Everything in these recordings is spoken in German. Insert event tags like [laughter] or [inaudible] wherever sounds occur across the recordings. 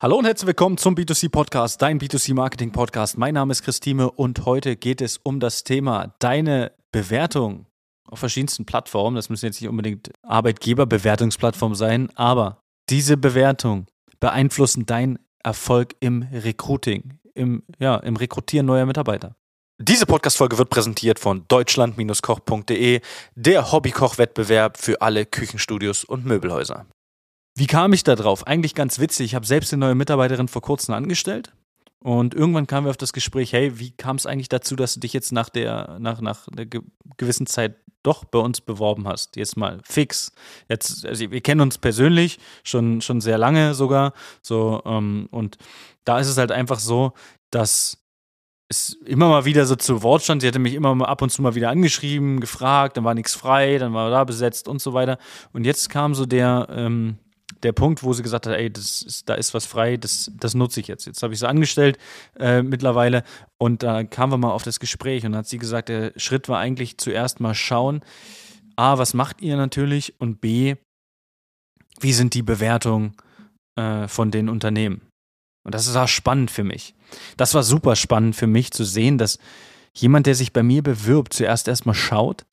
Hallo und herzlich willkommen zum B2C Podcast, dein B2C Marketing Podcast. Mein Name ist Christine und heute geht es um das Thema deine Bewertung auf verschiedensten Plattformen. Das müssen jetzt nicht unbedingt Arbeitgeberbewertungsplattformen sein, aber diese Bewertung beeinflussen deinen Erfolg im Recruiting, im, ja, im Rekrutieren neuer Mitarbeiter. Diese Podcast-Folge wird präsentiert von deutschland-koch.de, der Hobbykoch-Wettbewerb für alle Küchenstudios und Möbelhäuser. Wie kam ich da drauf? Eigentlich ganz witzig. Ich habe selbst eine neue Mitarbeiterin vor kurzem angestellt. Und irgendwann kamen wir auf das Gespräch, hey, wie kam es eigentlich dazu, dass du dich jetzt nach der, nach, nach einer gewissen Zeit doch bei uns beworben hast? Jetzt mal fix. Jetzt, also wir kennen uns persönlich schon, schon sehr lange sogar. So, ähm, und da ist es halt einfach so, dass es immer mal wieder so zu Wort stand. Sie hatte mich immer mal ab und zu mal wieder angeschrieben, gefragt, dann war nichts frei, dann war da besetzt und so weiter. Und jetzt kam so der, ähm, der Punkt, wo sie gesagt hat, ey, das ist, da ist was frei, das, das nutze ich jetzt. Jetzt habe ich sie angestellt äh, mittlerweile und da kamen wir mal auf das Gespräch und hat sie gesagt, der Schritt war eigentlich zuerst mal schauen, A, was macht ihr natürlich und B, wie sind die Bewertungen äh, von den Unternehmen. Und das war spannend für mich. Das war super spannend für mich zu sehen, dass jemand, der sich bei mir bewirbt, zuerst erstmal schaut,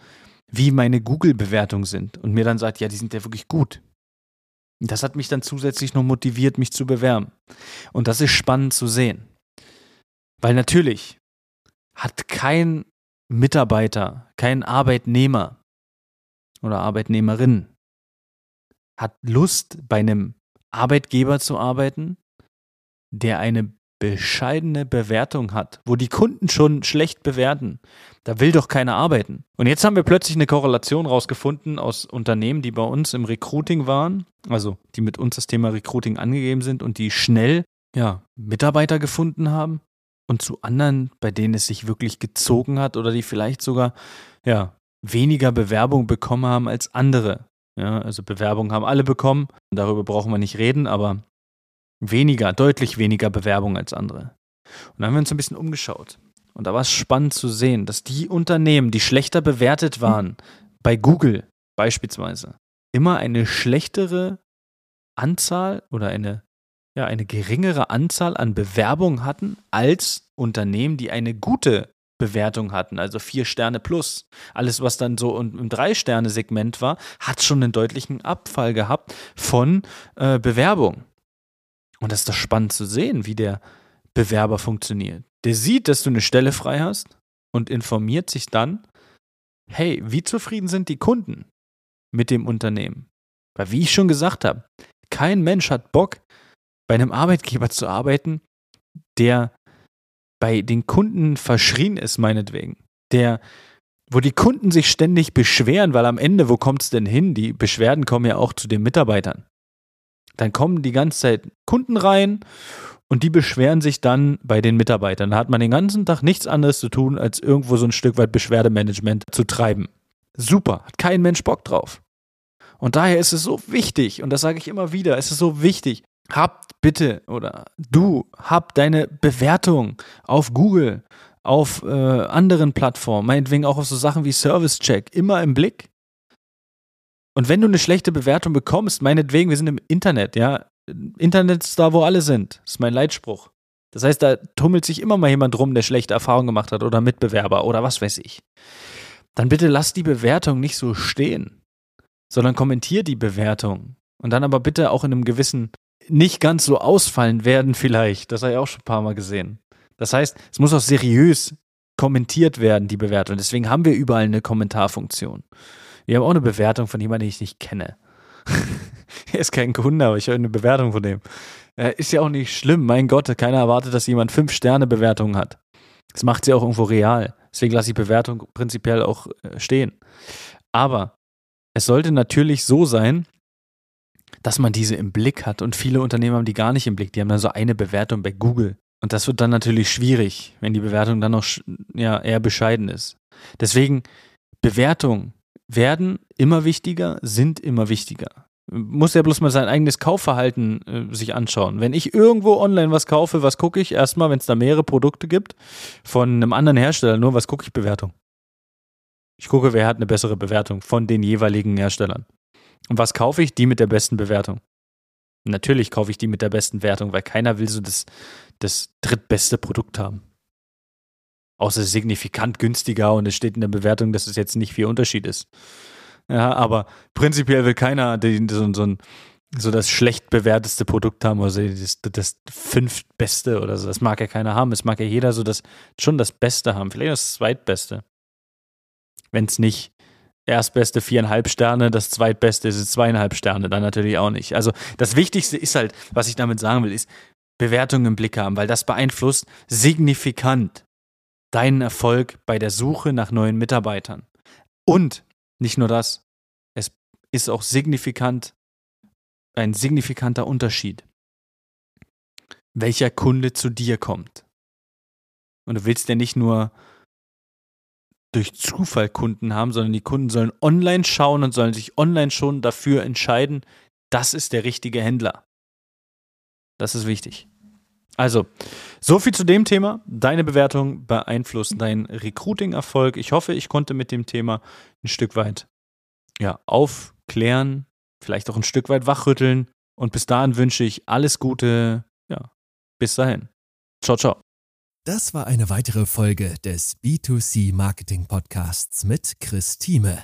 wie meine Google-Bewertungen sind und mir dann sagt, ja, die sind ja wirklich gut. Das hat mich dann zusätzlich noch motiviert, mich zu bewerben. Und das ist spannend zu sehen. Weil natürlich hat kein Mitarbeiter, kein Arbeitnehmer oder Arbeitnehmerin hat Lust, bei einem Arbeitgeber zu arbeiten, der eine bescheidene Bewertung hat, wo die Kunden schon schlecht bewerten, da will doch keiner arbeiten. Und jetzt haben wir plötzlich eine Korrelation rausgefunden aus Unternehmen, die bei uns im Recruiting waren, also die mit uns das Thema Recruiting angegeben sind und die schnell ja, Mitarbeiter gefunden haben und zu anderen, bei denen es sich wirklich gezogen hat oder die vielleicht sogar ja, weniger Bewerbung bekommen haben als andere. Ja, also Bewerbungen haben alle bekommen, darüber brauchen wir nicht reden, aber Weniger, deutlich weniger Bewerbung als andere. Und dann haben wir uns ein bisschen umgeschaut. Und da war es spannend zu sehen, dass die Unternehmen, die schlechter bewertet waren, bei Google beispielsweise, immer eine schlechtere Anzahl oder eine, ja, eine geringere Anzahl an Bewerbungen hatten als Unternehmen, die eine gute Bewertung hatten, also vier Sterne plus. Alles, was dann so im Drei-Sterne-Segment war, hat schon einen deutlichen Abfall gehabt von äh, Bewerbung. Und das ist doch spannend zu sehen, wie der Bewerber funktioniert. Der sieht, dass du eine Stelle frei hast und informiert sich dann, hey, wie zufrieden sind die Kunden mit dem Unternehmen? Weil wie ich schon gesagt habe, kein Mensch hat Bock, bei einem Arbeitgeber zu arbeiten, der bei den Kunden verschrien ist, meinetwegen. Der, wo die Kunden sich ständig beschweren, weil am Ende, wo kommt es denn hin? Die Beschwerden kommen ja auch zu den Mitarbeitern. Dann kommen die ganze Zeit Kunden rein und die beschweren sich dann bei den Mitarbeitern. Da hat man den ganzen Tag nichts anderes zu tun, als irgendwo so ein Stück weit Beschwerdemanagement zu treiben. Super, hat kein Mensch Bock drauf. Und daher ist es so wichtig, und das sage ich immer wieder, es ist so wichtig, habt bitte oder du hab deine Bewertung auf Google, auf äh, anderen Plattformen, meinetwegen auch auf so Sachen wie Service Check, immer im Blick. Und wenn du eine schlechte Bewertung bekommst, meinetwegen, wir sind im Internet, ja. Internet ist da, wo alle sind. Das ist mein Leitspruch. Das heißt, da tummelt sich immer mal jemand rum, der schlechte Erfahrungen gemacht hat oder Mitbewerber oder was weiß ich. Dann bitte lass die Bewertung nicht so stehen, sondern kommentier die Bewertung. Und dann aber bitte auch in einem gewissen, nicht ganz so ausfallend werden vielleicht. Das habe ich auch schon ein paar Mal gesehen. Das heißt, es muss auch seriös kommentiert werden, die Bewertung. Deswegen haben wir überall eine Kommentarfunktion. Wir haben auch eine Bewertung von jemandem, den ich nicht kenne. [laughs] er ist kein Kunde, aber ich höre eine Bewertung von dem. Äh, ist ja auch nicht schlimm. Mein Gott, keiner erwartet, dass jemand fünf Sterne Bewertungen hat. Das macht sie auch irgendwo real. Deswegen lasse ich Bewertung prinzipiell auch äh, stehen. Aber es sollte natürlich so sein, dass man diese im Blick hat. Und viele Unternehmen haben die gar nicht im Blick. Die haben dann so eine Bewertung bei Google. Und das wird dann natürlich schwierig, wenn die Bewertung dann noch ja, eher bescheiden ist. Deswegen Bewertung werden immer wichtiger, sind immer wichtiger. Muss ja bloß mal sein eigenes Kaufverhalten äh, sich anschauen. Wenn ich irgendwo online was kaufe, was gucke ich? Erstmal, wenn es da mehrere Produkte gibt von einem anderen Hersteller, nur was gucke ich? Bewertung. Ich gucke, wer hat eine bessere Bewertung von den jeweiligen Herstellern. Und was kaufe ich? Die mit der besten Bewertung. Natürlich kaufe ich die mit der besten Wertung, weil keiner will so das, das drittbeste Produkt haben. Außer signifikant günstiger und es steht in der Bewertung, dass es jetzt nicht viel Unterschied ist. Ja, aber prinzipiell will keiner den, so, so, ein, so das schlecht bewerteste Produkt haben oder das, das fünftbeste oder so. Das mag ja keiner haben. Es mag ja jeder so das, schon das Beste haben. Vielleicht das zweitbeste. Wenn es nicht Erstbeste viereinhalb Sterne, das zweitbeste ist zweieinhalb Sterne, dann natürlich auch nicht. Also das Wichtigste ist halt, was ich damit sagen will, ist Bewertungen im Blick haben, weil das beeinflusst signifikant deinen Erfolg bei der Suche nach neuen Mitarbeitern. Und nicht nur das, es ist auch signifikant, ein signifikanter Unterschied, welcher Kunde zu dir kommt. Und du willst ja nicht nur durch Zufall Kunden haben, sondern die Kunden sollen online schauen und sollen sich online schon dafür entscheiden, das ist der richtige Händler. Das ist wichtig. Also, so viel zu dem Thema. Deine Bewertung beeinflusst deinen Recruiting-Erfolg. Ich hoffe, ich konnte mit dem Thema ein Stück weit ja, aufklären, vielleicht auch ein Stück weit wachrütteln. Und bis dahin wünsche ich alles Gute. Ja, bis dahin. Ciao, ciao. Das war eine weitere Folge des B2C Marketing Podcasts mit Chris Thieme.